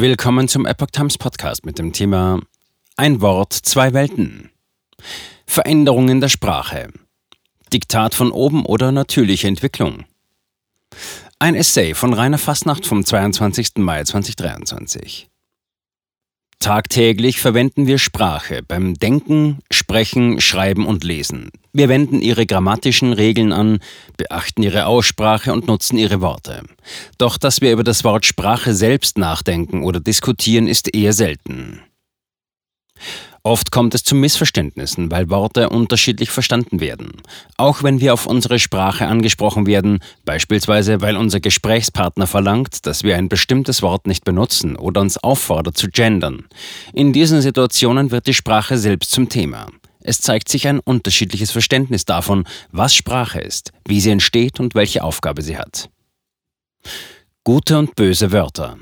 Willkommen zum Epoch Times Podcast mit dem Thema Ein Wort, zwei Welten. Veränderungen der Sprache. Diktat von oben oder natürliche Entwicklung. Ein Essay von Rainer Fassnacht vom 22. Mai 2023. Tagtäglich verwenden wir Sprache beim Denken, Sprechen, Schreiben und Lesen. Wir wenden ihre grammatischen Regeln an, beachten ihre Aussprache und nutzen ihre Worte. Doch dass wir über das Wort Sprache selbst nachdenken oder diskutieren, ist eher selten. Oft kommt es zu Missverständnissen, weil Worte unterschiedlich verstanden werden. Auch wenn wir auf unsere Sprache angesprochen werden, beispielsweise weil unser Gesprächspartner verlangt, dass wir ein bestimmtes Wort nicht benutzen oder uns auffordert zu gendern. In diesen Situationen wird die Sprache selbst zum Thema. Es zeigt sich ein unterschiedliches Verständnis davon, was Sprache ist, wie sie entsteht und welche Aufgabe sie hat. Gute und böse Wörter.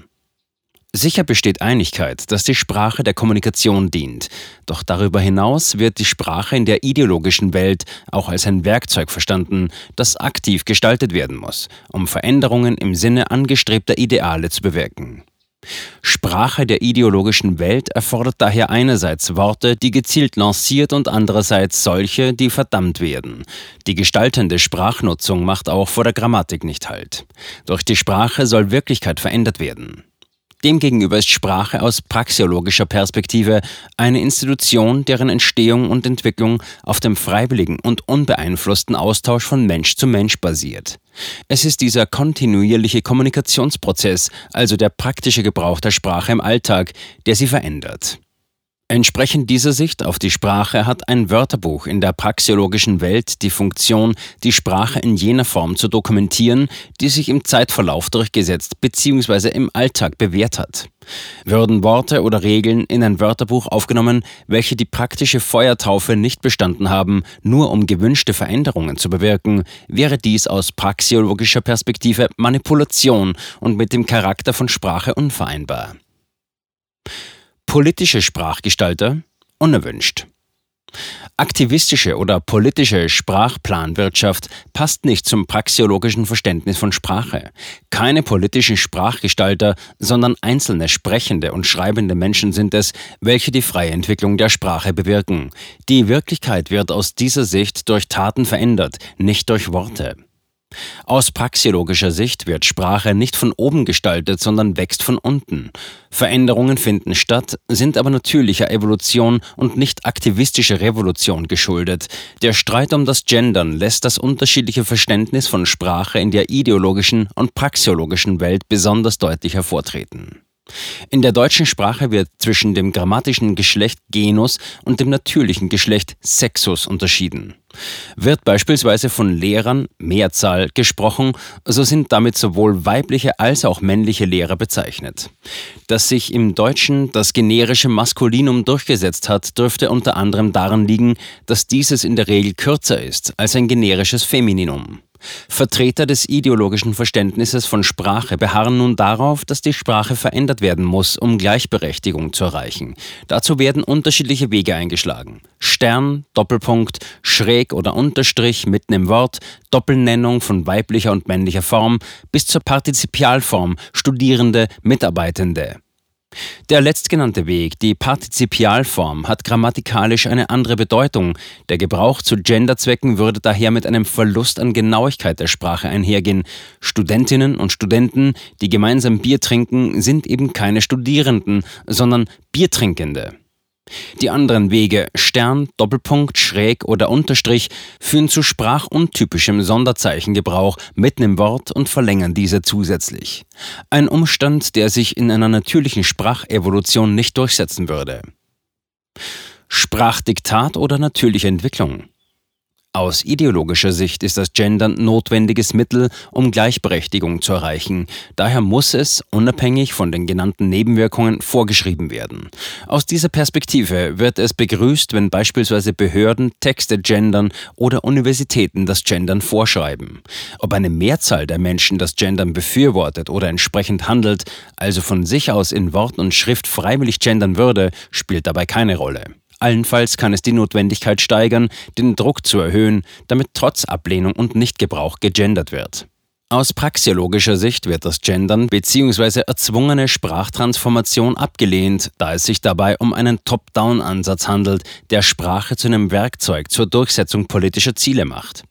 Sicher besteht Einigkeit, dass die Sprache der Kommunikation dient, doch darüber hinaus wird die Sprache in der ideologischen Welt auch als ein Werkzeug verstanden, das aktiv gestaltet werden muss, um Veränderungen im Sinne angestrebter Ideale zu bewirken. Sprache der ideologischen Welt erfordert daher einerseits Worte, die gezielt lanciert und andererseits solche, die verdammt werden. Die gestaltende Sprachnutzung macht auch vor der Grammatik nicht Halt. Durch die Sprache soll Wirklichkeit verändert werden. Demgegenüber ist Sprache aus praxeologischer Perspektive eine Institution, deren Entstehung und Entwicklung auf dem freiwilligen und unbeeinflussten Austausch von Mensch zu Mensch basiert. Es ist dieser kontinuierliche Kommunikationsprozess, also der praktische Gebrauch der Sprache im Alltag, der sie verändert. Entsprechend dieser Sicht auf die Sprache hat ein Wörterbuch in der praxeologischen Welt die Funktion, die Sprache in jener Form zu dokumentieren, die sich im Zeitverlauf durchgesetzt bzw. im Alltag bewährt hat. Würden Worte oder Regeln in ein Wörterbuch aufgenommen, welche die praktische Feuertaufe nicht bestanden haben, nur um gewünschte Veränderungen zu bewirken, wäre dies aus praxeologischer Perspektive Manipulation und mit dem Charakter von Sprache unvereinbar. Politische Sprachgestalter unerwünscht. Aktivistische oder politische Sprachplanwirtschaft passt nicht zum praxeologischen Verständnis von Sprache. Keine politischen Sprachgestalter, sondern einzelne sprechende und schreibende Menschen sind es, welche die freie Entwicklung der Sprache bewirken. Die Wirklichkeit wird aus dieser Sicht durch Taten verändert, nicht durch Worte. Aus praxiologischer Sicht wird Sprache nicht von oben gestaltet, sondern wächst von unten. Veränderungen finden statt, sind aber natürlicher Evolution und nicht aktivistischer Revolution geschuldet. Der Streit um das Gendern lässt das unterschiedliche Verständnis von Sprache in der ideologischen und praxiologischen Welt besonders deutlich hervortreten. In der deutschen Sprache wird zwischen dem grammatischen Geschlecht Genus und dem natürlichen Geschlecht Sexus unterschieden. Wird beispielsweise von Lehrern Mehrzahl gesprochen, so sind damit sowohl weibliche als auch männliche Lehrer bezeichnet. Dass sich im Deutschen das generische Maskulinum durchgesetzt hat, dürfte unter anderem daran liegen, dass dieses in der Regel kürzer ist als ein generisches Femininum. Vertreter des ideologischen Verständnisses von Sprache beharren nun darauf, dass die Sprache verändert werden muss, um Gleichberechtigung zu erreichen. Dazu werden unterschiedliche Wege eingeschlagen. Stern, Doppelpunkt, Schräg oder Unterstrich mitten im Wort, Doppelnennung von weiblicher und männlicher Form bis zur Partizipialform Studierende, Mitarbeitende. Der letztgenannte Weg, die Partizipialform, hat grammatikalisch eine andere Bedeutung. Der Gebrauch zu Genderzwecken würde daher mit einem Verlust an Genauigkeit der Sprache einhergehen. Studentinnen und Studenten, die gemeinsam Bier trinken, sind eben keine Studierenden, sondern Biertrinkende. Die anderen Wege Stern, Doppelpunkt, Schräg oder Unterstrich führen zu sprachuntypischem Sonderzeichengebrauch mitten im Wort und verlängern diese zusätzlich. Ein Umstand, der sich in einer natürlichen Sprachevolution nicht durchsetzen würde. Sprachdiktat oder natürliche Entwicklung aus ideologischer Sicht ist das Gendern notwendiges Mittel, um Gleichberechtigung zu erreichen. Daher muss es, unabhängig von den genannten Nebenwirkungen, vorgeschrieben werden. Aus dieser Perspektive wird es begrüßt, wenn beispielsweise Behörden Texte gendern oder Universitäten das Gendern vorschreiben. Ob eine Mehrzahl der Menschen das Gendern befürwortet oder entsprechend handelt, also von sich aus in Wort und Schrift freiwillig gendern würde, spielt dabei keine Rolle. Allenfalls kann es die Notwendigkeit steigern, den Druck zu erhöhen, damit trotz Ablehnung und Nichtgebrauch gegendert wird. Aus praxiologischer Sicht wird das Gendern bzw. erzwungene Sprachtransformation abgelehnt, da es sich dabei um einen Top-Down-Ansatz handelt, der Sprache zu einem Werkzeug zur Durchsetzung politischer Ziele macht.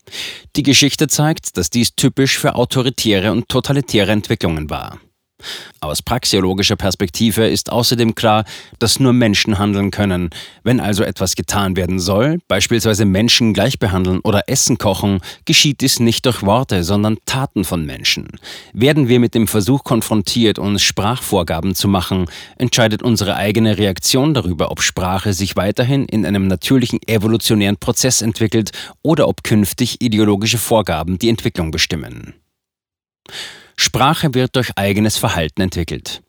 Die Geschichte zeigt, dass dies typisch für autoritäre und totalitäre Entwicklungen war. Aus praxiologischer Perspektive ist außerdem klar, dass nur Menschen handeln können. Wenn also etwas getan werden soll, beispielsweise Menschen gleich behandeln oder Essen kochen, geschieht dies nicht durch Worte, sondern Taten von Menschen. Werden wir mit dem Versuch konfrontiert, uns Sprachvorgaben zu machen, entscheidet unsere eigene Reaktion darüber, ob Sprache sich weiterhin in einem natürlichen evolutionären Prozess entwickelt oder ob künftig ideologische Vorgaben die Entwicklung bestimmen. Sprache wird durch eigenes Verhalten entwickelt.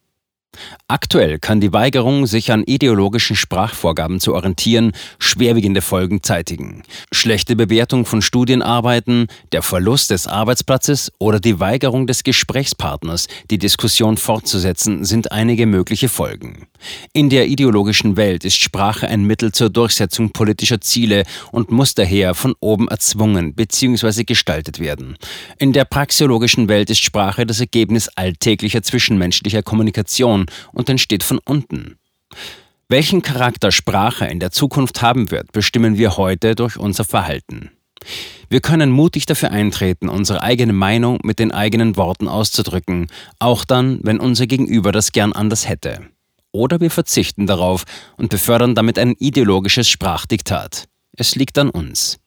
Aktuell kann die Weigerung, sich an ideologischen Sprachvorgaben zu orientieren, schwerwiegende Folgen zeitigen. Schlechte Bewertung von Studienarbeiten, der Verlust des Arbeitsplatzes oder die Weigerung des Gesprächspartners, die Diskussion fortzusetzen, sind einige mögliche Folgen. In der ideologischen Welt ist Sprache ein Mittel zur Durchsetzung politischer Ziele und muss daher von oben erzwungen bzw. gestaltet werden. In der praxiologischen Welt ist Sprache das Ergebnis alltäglicher zwischenmenschlicher Kommunikation und entsteht von unten. Welchen Charakter Sprache in der Zukunft haben wird, bestimmen wir heute durch unser Verhalten. Wir können mutig dafür eintreten, unsere eigene Meinung mit den eigenen Worten auszudrücken, auch dann, wenn unser Gegenüber das gern anders hätte. Oder wir verzichten darauf und befördern damit ein ideologisches Sprachdiktat. Es liegt an uns.